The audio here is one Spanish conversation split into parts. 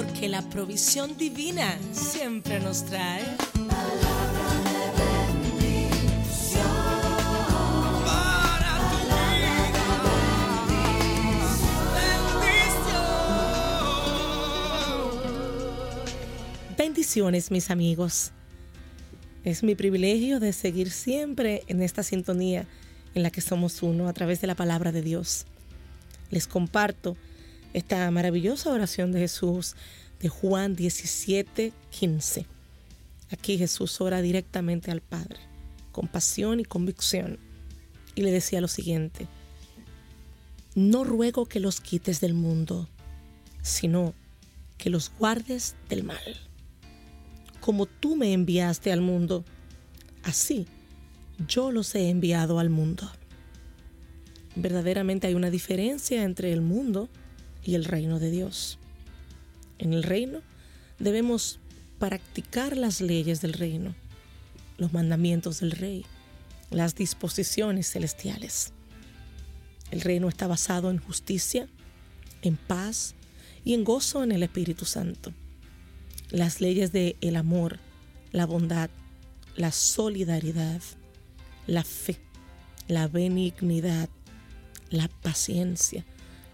porque la provisión divina siempre nos trae. Bendiciones, mis amigos. Es mi privilegio de seguir siempre en esta sintonía en la que somos uno a través de la palabra de Dios. Les comparto esta maravillosa oración de Jesús de Juan 17, 15. Aquí Jesús ora directamente al Padre, con pasión y convicción, y le decía lo siguiente, no ruego que los quites del mundo, sino que los guardes del mal. Como tú me enviaste al mundo, así yo los he enviado al mundo. Verdaderamente hay una diferencia entre el mundo y el reino de Dios. En el reino debemos practicar las leyes del reino, los mandamientos del rey, las disposiciones celestiales. El reino está basado en justicia, en paz y en gozo en el Espíritu Santo. Las leyes de el amor, la bondad, la solidaridad, la fe, la benignidad, la paciencia,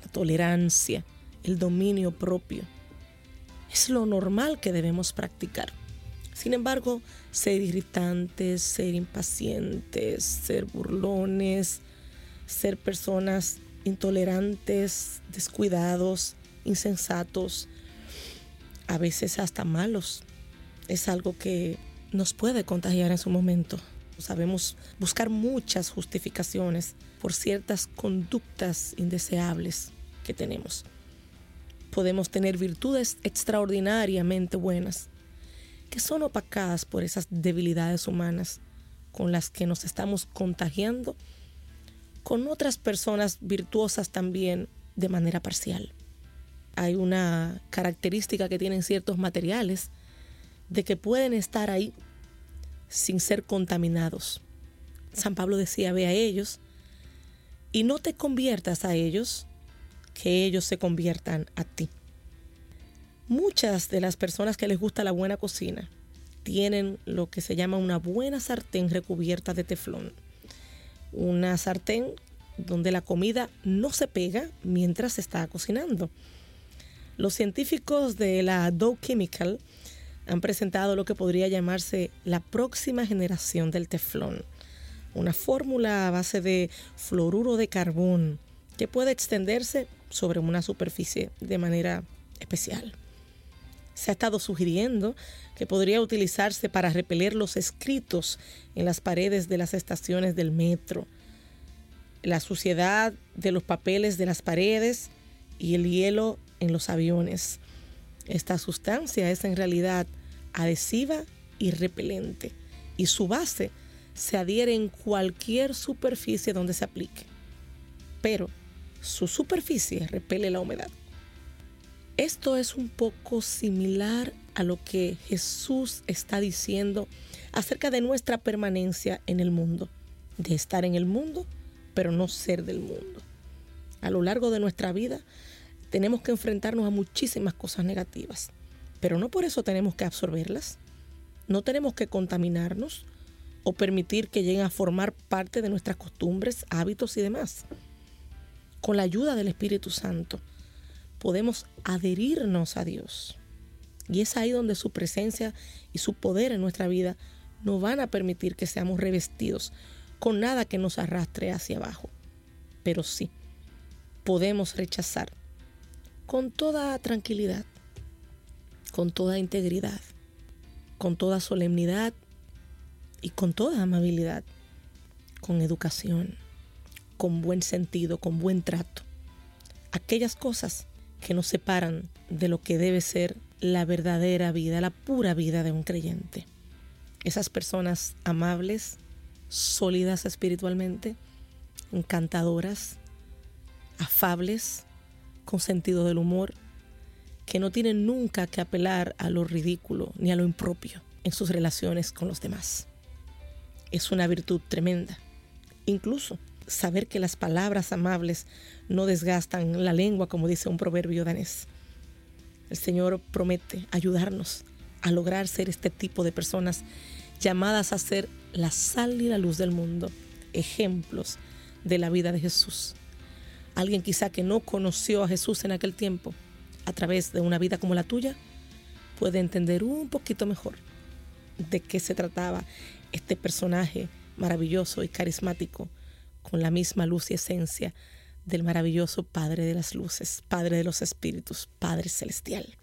tolerancia, el dominio propio. Es lo normal que debemos practicar. Sin embargo, ser irritantes, ser impacientes, ser burlones, ser personas intolerantes, descuidados, insensatos, a veces hasta malos, es algo que nos puede contagiar en su momento. Sabemos buscar muchas justificaciones por ciertas conductas indeseables que tenemos. Podemos tener virtudes extraordinariamente buenas que son opacadas por esas debilidades humanas con las que nos estamos contagiando con otras personas virtuosas también de manera parcial. Hay una característica que tienen ciertos materiales de que pueden estar ahí sin ser contaminados. San Pablo decía, ve a ellos y no te conviertas a ellos que ellos se conviertan a ti. Muchas de las personas que les gusta la buena cocina tienen lo que se llama una buena sartén recubierta de teflón. Una sartén donde la comida no se pega mientras se está cocinando. Los científicos de la Dow Chemical han presentado lo que podría llamarse la próxima generación del teflón, una fórmula a base de fluoruro de carbón que puede extenderse sobre una superficie de manera especial. Se ha estado sugiriendo que podría utilizarse para repeler los escritos en las paredes de las estaciones del metro, la suciedad de los papeles de las paredes y el hielo en los aviones. Esta sustancia es en realidad adhesiva y repelente y su base se adhiere en cualquier superficie donde se aplique. Pero su superficie repele la humedad. Esto es un poco similar a lo que Jesús está diciendo acerca de nuestra permanencia en el mundo, de estar en el mundo, pero no ser del mundo. A lo largo de nuestra vida tenemos que enfrentarnos a muchísimas cosas negativas, pero no por eso tenemos que absorberlas, no tenemos que contaminarnos o permitir que lleguen a formar parte de nuestras costumbres, hábitos y demás con la ayuda del Espíritu Santo, podemos adherirnos a Dios. Y es ahí donde su presencia y su poder en nuestra vida no van a permitir que seamos revestidos con nada que nos arrastre hacia abajo. Pero sí, podemos rechazar con toda tranquilidad, con toda integridad, con toda solemnidad y con toda amabilidad, con educación con buen sentido, con buen trato. Aquellas cosas que nos separan de lo que debe ser la verdadera vida, la pura vida de un creyente. Esas personas amables, sólidas espiritualmente, encantadoras, afables, con sentido del humor, que no tienen nunca que apelar a lo ridículo ni a lo impropio en sus relaciones con los demás. Es una virtud tremenda. Incluso saber que las palabras amables no desgastan la lengua, como dice un proverbio danés. El Señor promete ayudarnos a lograr ser este tipo de personas llamadas a ser la sal y la luz del mundo, ejemplos de la vida de Jesús. Alguien quizá que no conoció a Jesús en aquel tiempo, a través de una vida como la tuya, puede entender un poquito mejor de qué se trataba este personaje maravilloso y carismático, con la misma luz y esencia del maravilloso Padre de las Luces, Padre de los Espíritus, Padre Celestial.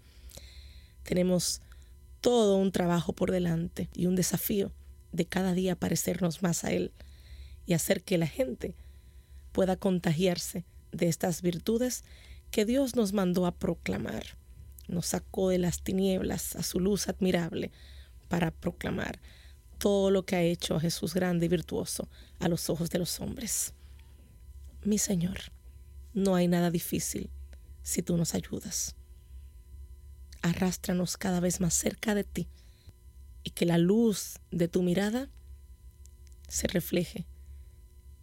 Tenemos todo un trabajo por delante y un desafío de cada día parecernos más a Él y hacer que la gente pueda contagiarse de estas virtudes que Dios nos mandó a proclamar. Nos sacó de las tinieblas a su luz admirable para proclamar todo lo que ha hecho a Jesús grande y virtuoso a los ojos de los hombres. Mi Señor, no hay nada difícil si tú nos ayudas. Arrástranos cada vez más cerca de ti y que la luz de tu mirada se refleje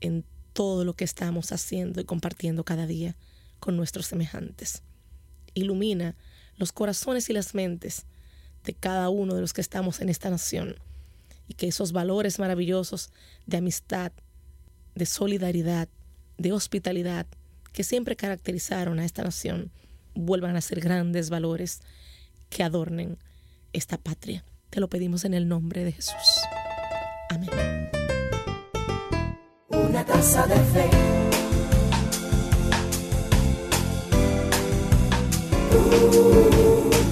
en todo lo que estamos haciendo y compartiendo cada día con nuestros semejantes. Ilumina los corazones y las mentes de cada uno de los que estamos en esta nación y que esos valores maravillosos de amistad, de solidaridad, de hospitalidad que siempre caracterizaron a esta nación vuelvan a ser grandes valores que adornen esta patria. Te lo pedimos en el nombre de Jesús. Amén. Una de fe. Uh.